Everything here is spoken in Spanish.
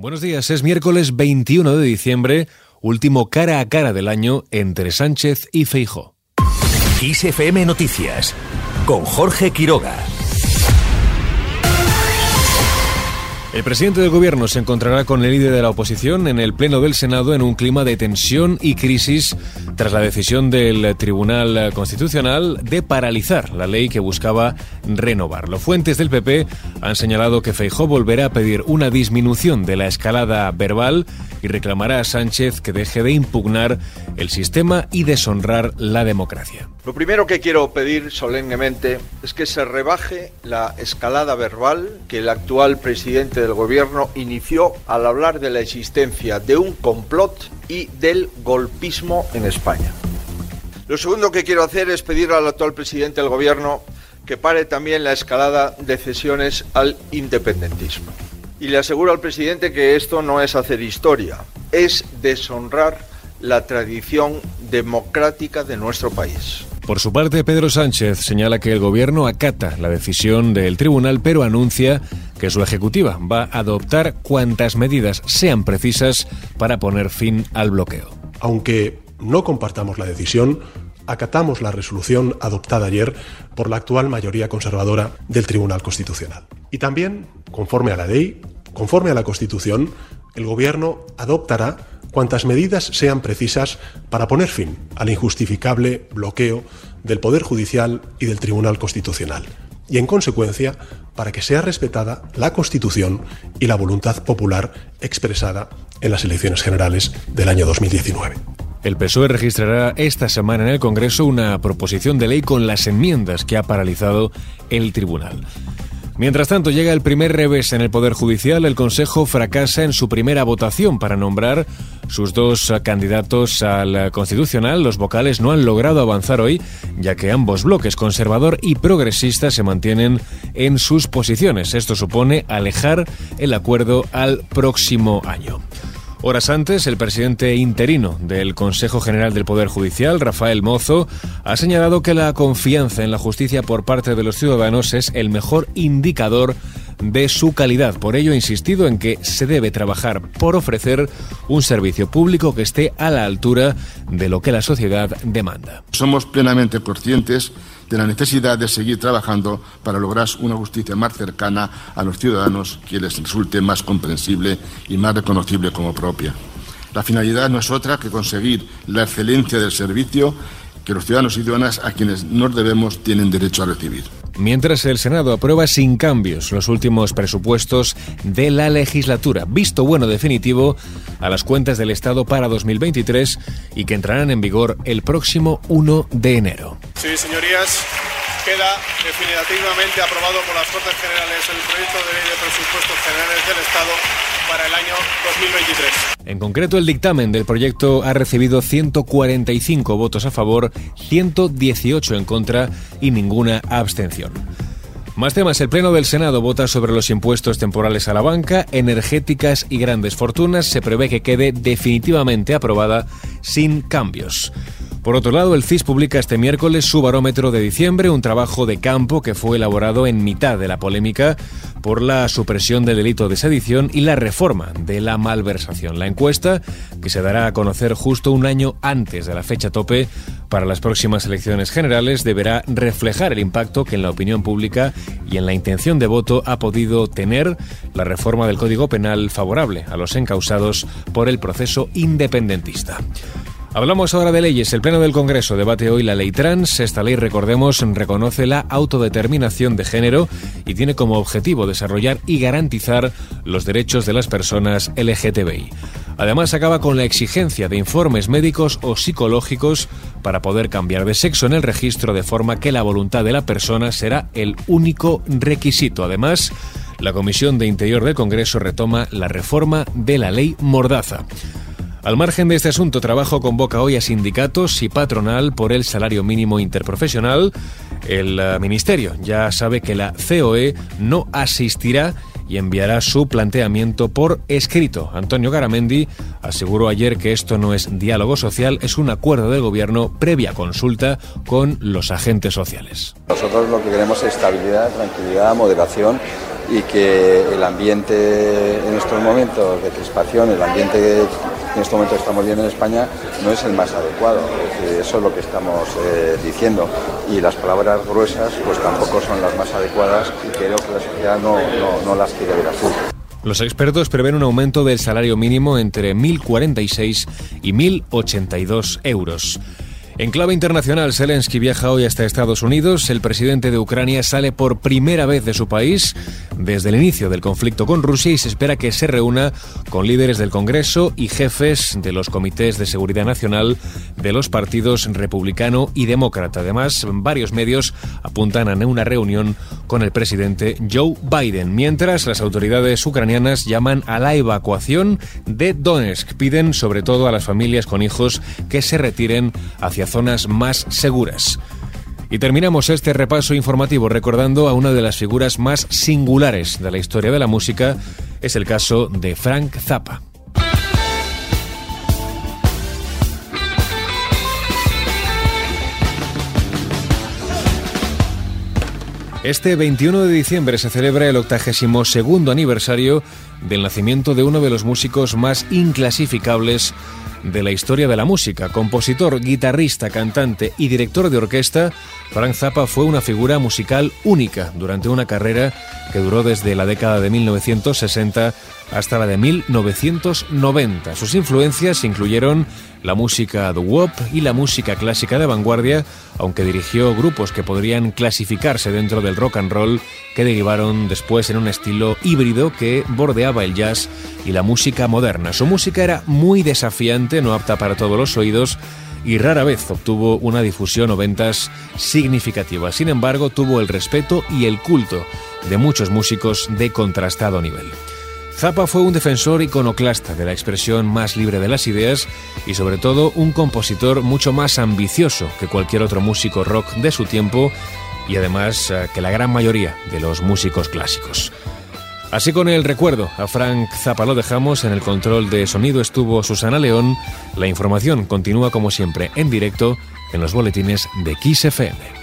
Buenos días, es miércoles 21 de diciembre, último cara a cara del año entre Sánchez y Feijo. XFM Noticias con Jorge Quiroga. El presidente del gobierno se encontrará con el líder de la oposición en el Pleno del Senado en un clima de tensión y crisis tras la decisión del Tribunal Constitucional de paralizar la ley que buscaba renovarlo. Fuentes del PP han señalado que Feijó volverá a pedir una disminución de la escalada verbal y reclamará a Sánchez que deje de impugnar el sistema y deshonrar la democracia. Lo primero que quiero pedir solemnemente es que se rebaje la escalada verbal que el actual presidente del gobierno inició al hablar de la existencia de un complot y del golpismo en España. Lo segundo que quiero hacer es pedir al actual presidente del gobierno que pare también la escalada de cesiones al independentismo. Y le aseguro al presidente que esto no es hacer historia, es deshonrar la tradición democrática de nuestro país. Por su parte, Pedro Sánchez señala que el gobierno acata la decisión del tribunal, pero anuncia que su ejecutiva va a adoptar cuantas medidas sean precisas para poner fin al bloqueo. Aunque no compartamos la decisión, acatamos la resolución adoptada ayer por la actual mayoría conservadora del Tribunal Constitucional. Y también, conforme a la ley, conforme a la Constitución, el Gobierno adoptará cuantas medidas sean precisas para poner fin al injustificable bloqueo del Poder Judicial y del Tribunal Constitucional y, en consecuencia, para que sea respetada la Constitución y la voluntad popular expresada en las elecciones generales del año 2019. El PSOE registrará esta semana en el Congreso una proposición de ley con las enmiendas que ha paralizado el tribunal. Mientras tanto, llega el primer revés en el Poder Judicial. El Consejo fracasa en su primera votación para nombrar sus dos candidatos al Constitucional. Los vocales no han logrado avanzar hoy, ya que ambos bloques, conservador y progresista, se mantienen en sus posiciones. Esto supone alejar el acuerdo al próximo año. Horas antes, el presidente interino del Consejo General del Poder Judicial, Rafael Mozo, ha señalado que la confianza en la justicia por parte de los ciudadanos es el mejor indicador de su calidad. Por ello, ha insistido en que se debe trabajar por ofrecer un servicio público que esté a la altura de lo que la sociedad demanda. Somos plenamente conscientes de la necesidad de seguir trabajando para lograr una justicia más cercana a los ciudadanos que les resulte más comprensible y más reconocible como propia. La finalidad no es otra que conseguir la excelencia del servicio que los ciudadanos y ciudadanas a quienes nos debemos tienen derecho a recibir. Mientras el Senado aprueba sin cambios los últimos presupuestos de la legislatura, visto bueno definitivo a las cuentas del Estado para 2023 y que entrarán en vigor el próximo 1 de enero. Sí, señorías, queda definitivamente aprobado por las Cortes Generales el proyecto de ley de presupuestos generales del Estado para el año 2023. En concreto, el dictamen del proyecto ha recibido 145 votos a favor, 118 en contra y ninguna abstención. Más temas. El Pleno del Senado vota sobre los impuestos temporales a la banca, energéticas y grandes fortunas. Se prevé que quede definitivamente aprobada sin cambios. Por otro lado, el CIS publica este miércoles su barómetro de diciembre, un trabajo de campo que fue elaborado en mitad de la polémica por la supresión del delito de sedición y la reforma de la malversación. La encuesta, que se dará a conocer justo un año antes de la fecha tope para las próximas elecciones generales, deberá reflejar el impacto que en la opinión pública y en la intención de voto ha podido tener la reforma del Código Penal favorable a los encausados por el proceso independentista. Hablamos ahora de leyes. El Pleno del Congreso debate hoy la ley trans. Esta ley, recordemos, reconoce la autodeterminación de género y tiene como objetivo desarrollar y garantizar los derechos de las personas LGTBI. Además, acaba con la exigencia de informes médicos o psicológicos para poder cambiar de sexo en el registro de forma que la voluntad de la persona será el único requisito. Además, la Comisión de Interior del Congreso retoma la reforma de la ley Mordaza. Al margen de este asunto, trabajo convoca hoy a sindicatos y patronal por el salario mínimo interprofesional. El eh, Ministerio ya sabe que la COE no asistirá y enviará su planteamiento por escrito. Antonio Garamendi aseguró ayer que esto no es diálogo social, es un acuerdo del gobierno previa consulta con los agentes sociales. Nosotros lo que queremos es estabilidad, tranquilidad, moderación y que el ambiente en estos momentos de crispación, el ambiente en estos momentos estamos viendo en España, no es el más adecuado. eso es lo que estamos eh, diciendo. Y las palabras gruesas pues tampoco son las más adecuadas y creo que la sociedad no, no, no las quiere ver así. Los expertos prevén un aumento del salario mínimo entre 1.046 y 1.082 euros. En clave internacional, Zelensky viaja hoy hasta Estados Unidos. El presidente de Ucrania sale por primera vez de su país desde el inicio del conflicto con Rusia y se espera que se reúna con líderes del Congreso y jefes de los comités de seguridad nacional de los partidos republicano y demócrata. Además, varios medios apuntan a una reunión con el presidente Joe Biden, mientras las autoridades ucranianas llaman a la evacuación de Donetsk. Piden sobre todo a las familias con hijos que se retiren hacia zonas más seguras. Y terminamos este repaso informativo recordando a una de las figuras más singulares de la historia de la música, es el caso de Frank Zappa. Este 21 de diciembre se celebra el 82 aniversario del nacimiento de uno de los músicos más inclasificables de la historia de la música. Compositor, guitarrista, cantante y director de orquesta, Frank Zappa fue una figura musical única durante una carrera que duró desde la década de 1960 hasta la de 1990. Sus influencias incluyeron la música de wop y la música clásica de vanguardia, aunque dirigió grupos que podrían clasificarse dentro del rock and roll que derivaron después en un estilo híbrido que bordeaba el jazz y la música moderna. Su música era muy desafiante, no apta para todos los oídos, y rara vez obtuvo una difusión o ventas significativas. Sin embargo, tuvo el respeto y el culto de muchos músicos de contrastado nivel. Zappa fue un defensor iconoclasta de la expresión más libre de las ideas y sobre todo un compositor mucho más ambicioso que cualquier otro músico rock de su tiempo y además eh, que la gran mayoría de los músicos clásicos. Así con el recuerdo a Frank Zappa lo dejamos, en el control de sonido estuvo Susana León, la información continúa como siempre en directo en los boletines de XFM.